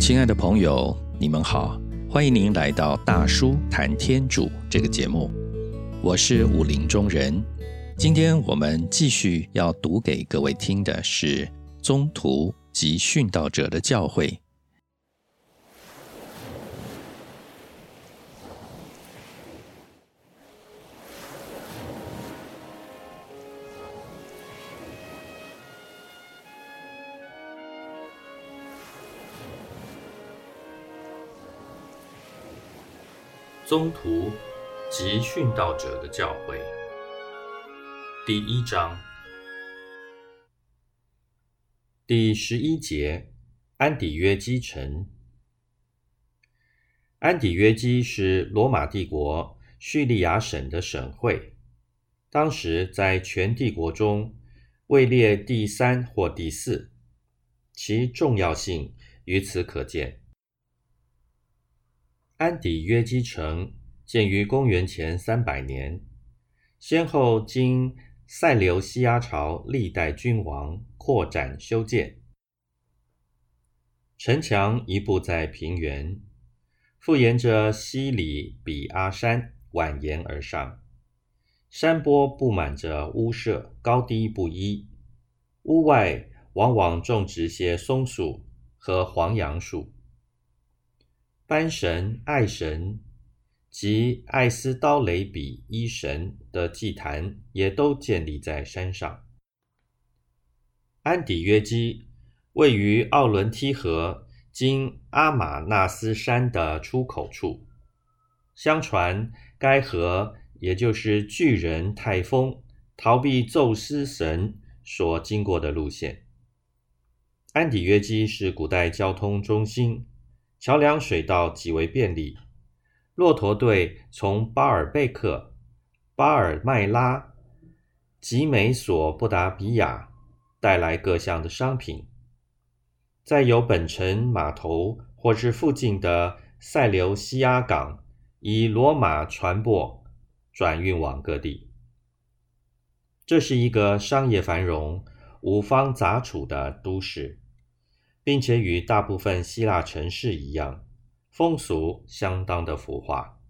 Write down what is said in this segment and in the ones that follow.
亲爱的朋友，你们好，欢迎您来到大叔谈天主这个节目，我是武林中人。今天我们继续要读给各位听的是宗徒及殉道者的教诲。宗徒及殉道者的教诲，第一章第十一节：安底约基城。安底约基是罗马帝国叙利亚省的省会，当时在全帝国中位列第三或第四，其重要性于此可见。安底约基城建于公元前三百年，先后经塞琉西亚朝历代君王扩展修建。城墙一部在平原，复沿着西里比阿山蜿蜒而上，山坡布满着屋舍，高低不一。屋外往往种植些松树和黄杨树。班神、爱神及艾斯刀雷比伊神的祭坛也都建立在山上。安底约基位于奥伦梯河经阿马纳斯山的出口处，相传该河也就是巨人泰丰逃避宙斯神所经过的路线。安底约基是古代交通中心。桥梁水道极为便利，骆驼队从巴尔贝克、巴尔麦拉吉美索布达比亚带来各项的商品，再由本城码头或是附近的塞琉西亚港以罗马船舶转运往各地。这是一个商业繁荣、五方杂处的都市。并且与大部分希腊城市一样，风俗相当的腐化。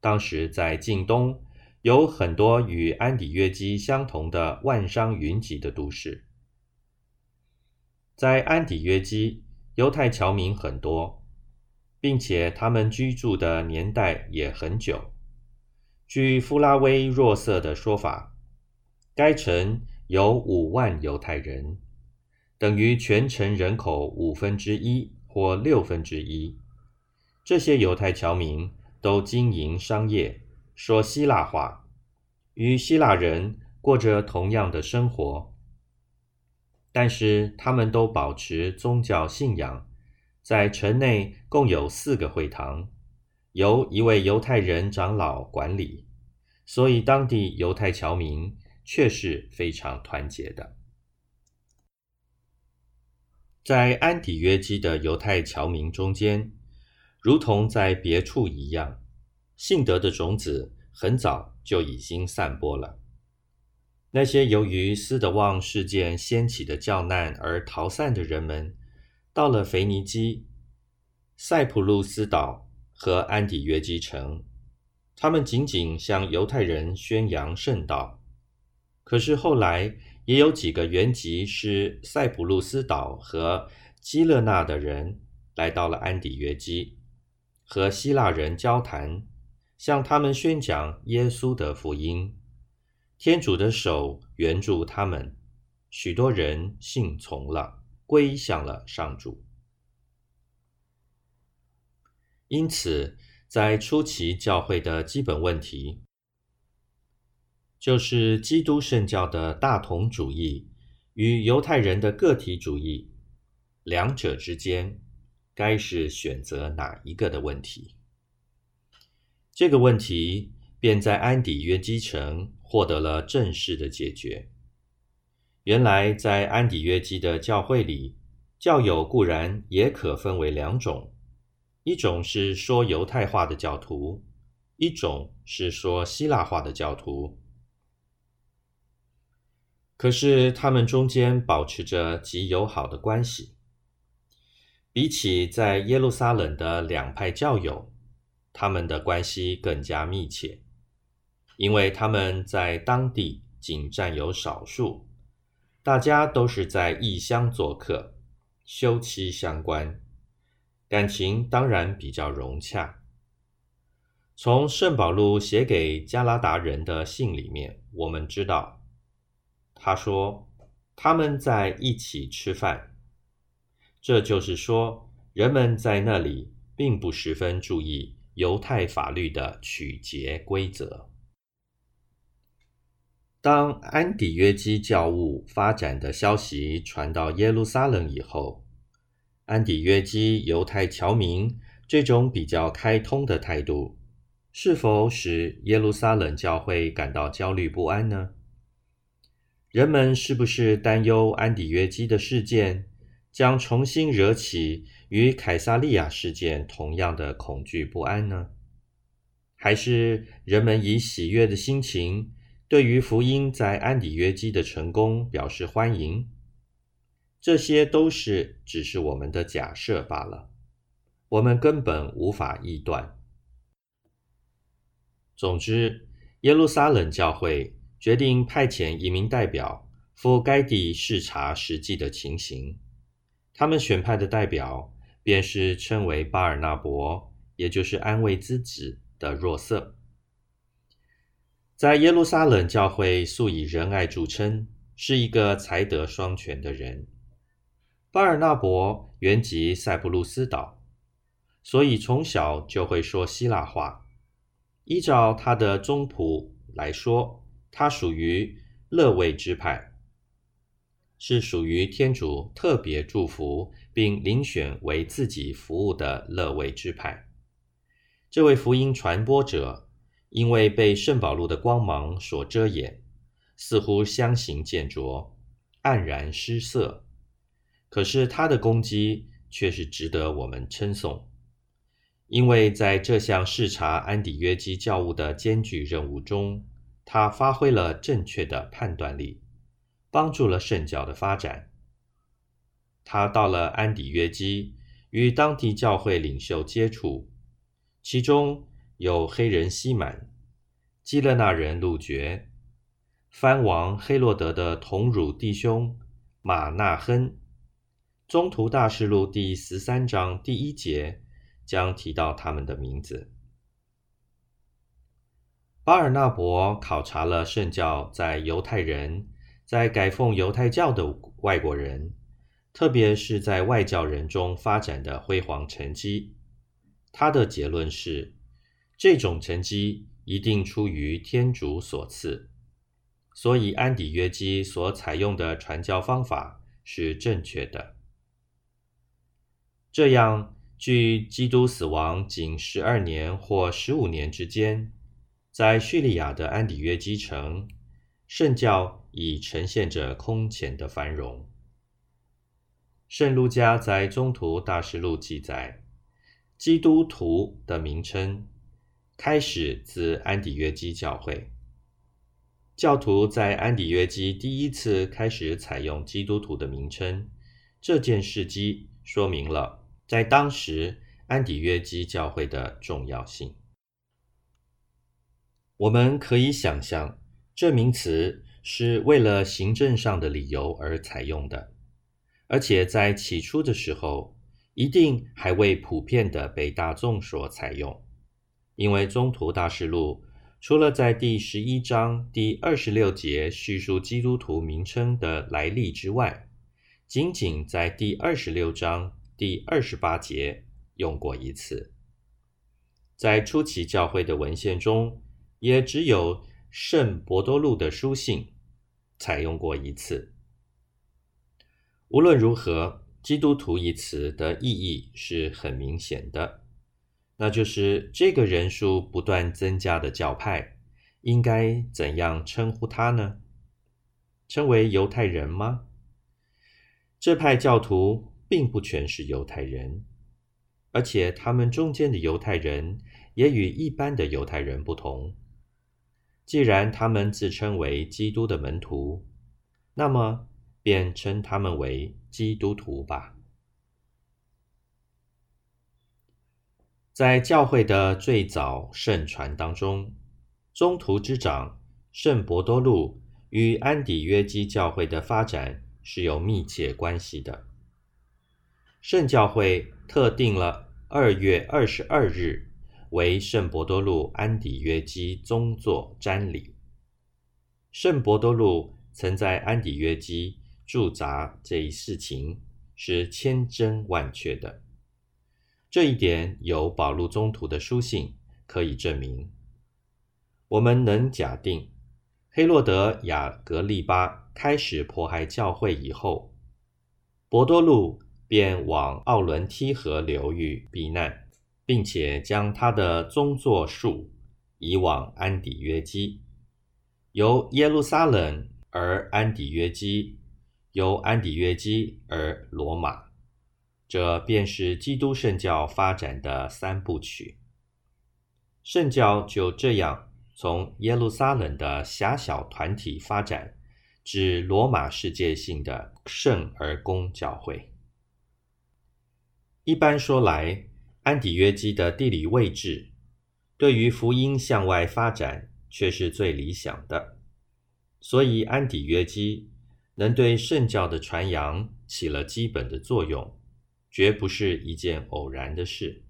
当时在近东有很多与安底约基相同的万商云集的都市。在安底约基，犹太侨民很多，并且他们居住的年代也很久。据夫拉威若瑟的说法，该城有五万犹太人。等于全城人口五分之一或六分之一。这些犹太侨民都经营商业，说希腊话，与希腊人过着同样的生活。但是他们都保持宗教信仰。在城内共有四个会堂，由一位犹太人长老管理，所以当地犹太侨民却是非常团结的。在安底约基的犹太侨民中间，如同在别处一样，信德的种子很早就已经散播了。那些由于斯德旺事件掀起的教难而逃散的人们，到了腓尼基、塞浦路斯岛和安底约基城，他们仅仅向犹太人宣扬圣道。可是后来，也有几个原籍是塞浦路斯岛和基勒纳的人来到了安底约基，和希腊人交谈，向他们宣讲耶稣的福音。天主的手援助他们，许多人信从了，归向了上主。因此，在初期教会的基本问题。就是基督圣教的大同主义与犹太人的个体主义，两者之间该是选择哪一个的问题。这个问题便在安底约基城获得了正式的解决。原来在安底约基的教会里，教友固然也可分为两种：一种是说犹太话的教徒，一种是说希腊话的教徒。可是他们中间保持着极友好的关系。比起在耶路撒冷的两派教友，他们的关系更加密切，因为他们在当地仅占有少数，大家都是在异乡做客，休戚相关，感情当然比较融洽。从圣保禄写给加拉达人的信里面，我们知道，他说他们在一起吃饭。这就是说，人们在那里并不十分注意犹太法律的取节规则。当安底约基教务发展的消息传到耶路撒冷以后，安底约基犹太侨民这种比较开通的态度，是否使耶路撒冷教会感到焦虑不安呢？人们是不是担忧安底约基的事件？将重新惹起与凯撒利亚事件同样的恐惧不安呢？还是人们以喜悦的心情对于福音在安底约基的成功表示欢迎？这些都是只是我们的假设罢了，我们根本无法臆断。总之，耶路撒冷教会决定派遣一名代表赴该地视察实际的情形。他们选派的代表便是称为巴尔纳伯，也就是安慰之子的若瑟。在耶路撒冷教会素以仁爱著称，是一个才德双全的人。巴尔纳伯原籍塞浦路斯岛，所以从小就会说希腊话。依照他的宗谱来说，他属于乐卫之派。是属于天主特别祝福并遴选为自己服务的乐位之派。这位福音传播者，因为被圣保禄的光芒所遮掩，似乎相形见拙，黯然失色。可是他的攻击却是值得我们称颂，因为在这项视察安底约基教务的艰巨任务中，他发挥了正确的判断力。帮助了圣教的发展。他到了安底约基，与当地教会领袖接触，其中有黑人西满、基勒纳人路觉、藩王黑洛德的同乳弟兄马纳亨。中途大事录第十三章第一节将提到他们的名字。巴尔纳伯考察了圣教在犹太人。在改奉犹太教的外国人，特别是在外教人中发展的辉煌成绩，他的结论是：这种成绩一定出于天主所赐，所以安底约基所采用的传教方法是正确的。这样，距基督死亡仅十二年或十五年之间，在叙利亚的安底约基城。圣教已呈现着空前的繁荣。圣路加在中途大事录记载，基督徒的名称开始自安底约基教会。教徒在安底约基第一次开始采用基督徒的名称，这件事迹说明了在当时安底约基教会的重要性。我们可以想象。这名词是为了行政上的理由而采用的，而且在起初的时候，一定还未普遍的被大众所采用。因为中途大事录除了在第十一章第二十六节叙述基督徒名称的来历之外，仅仅在第二十六章第二十八节用过一次。在初期教会的文献中，也只有。圣伯多禄的书信采用过一次。无论如何，“基督徒”一词的意义是很明显的，那就是这个人数不断增加的教派应该怎样称呼他呢？称为犹太人吗？这派教徒并不全是犹太人，而且他们中间的犹太人也与一般的犹太人不同。既然他们自称为基督的门徒，那么便称他们为基督徒吧。在教会的最早圣传当中，中途之长圣伯多禄与安底约基教会的发展是有密切关系的。圣教会特定了二月二十二日为圣伯多禄安底约基宗座瞻礼。圣伯多禄曾在安底约基驻扎这一事情是千真万确的，这一点有保禄宗徒的书信可以证明。我们能假定，黑洛德雅格利巴开始迫害教会以后，伯多禄。便往奥伦梯河流域避难，并且将他的宗座树移往安底约基，由耶路撒冷而安底约基，由安底约基而罗马。这便是基督圣教发展的三部曲。圣教就这样从耶路撒冷的狭小团体发展至罗马世界性的圣而公教会。一般说来，安底约基的地理位置对于福音向外发展却是最理想的，所以安底约基能对圣教的传扬起了基本的作用，绝不是一件偶然的事。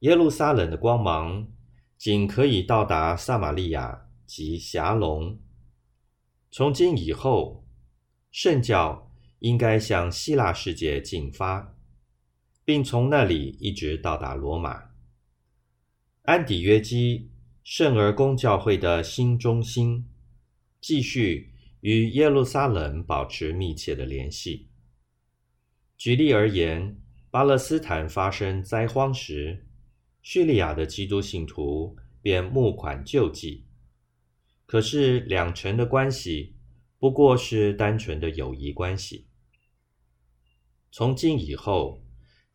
耶路撒冷的光芒仅可以到达撒玛利亚及狭龙，从今以后，圣教应该向希腊世界进发。并从那里一直到达罗马。安底约基圣儿公教会的新中心，继续与耶路撒冷保持密切的联系。举例而言，巴勒斯坦发生灾荒时，叙利亚的基督信徒便募款救济。可是两城的关系不过是单纯的友谊关系。从今以后。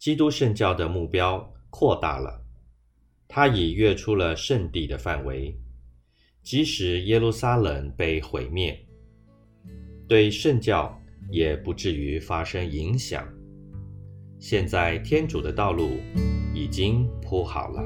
基督圣教的目标扩大了，它已跃出了圣地的范围。即使耶路撒冷被毁灭，对圣教也不至于发生影响。现在天主的道路已经铺好了。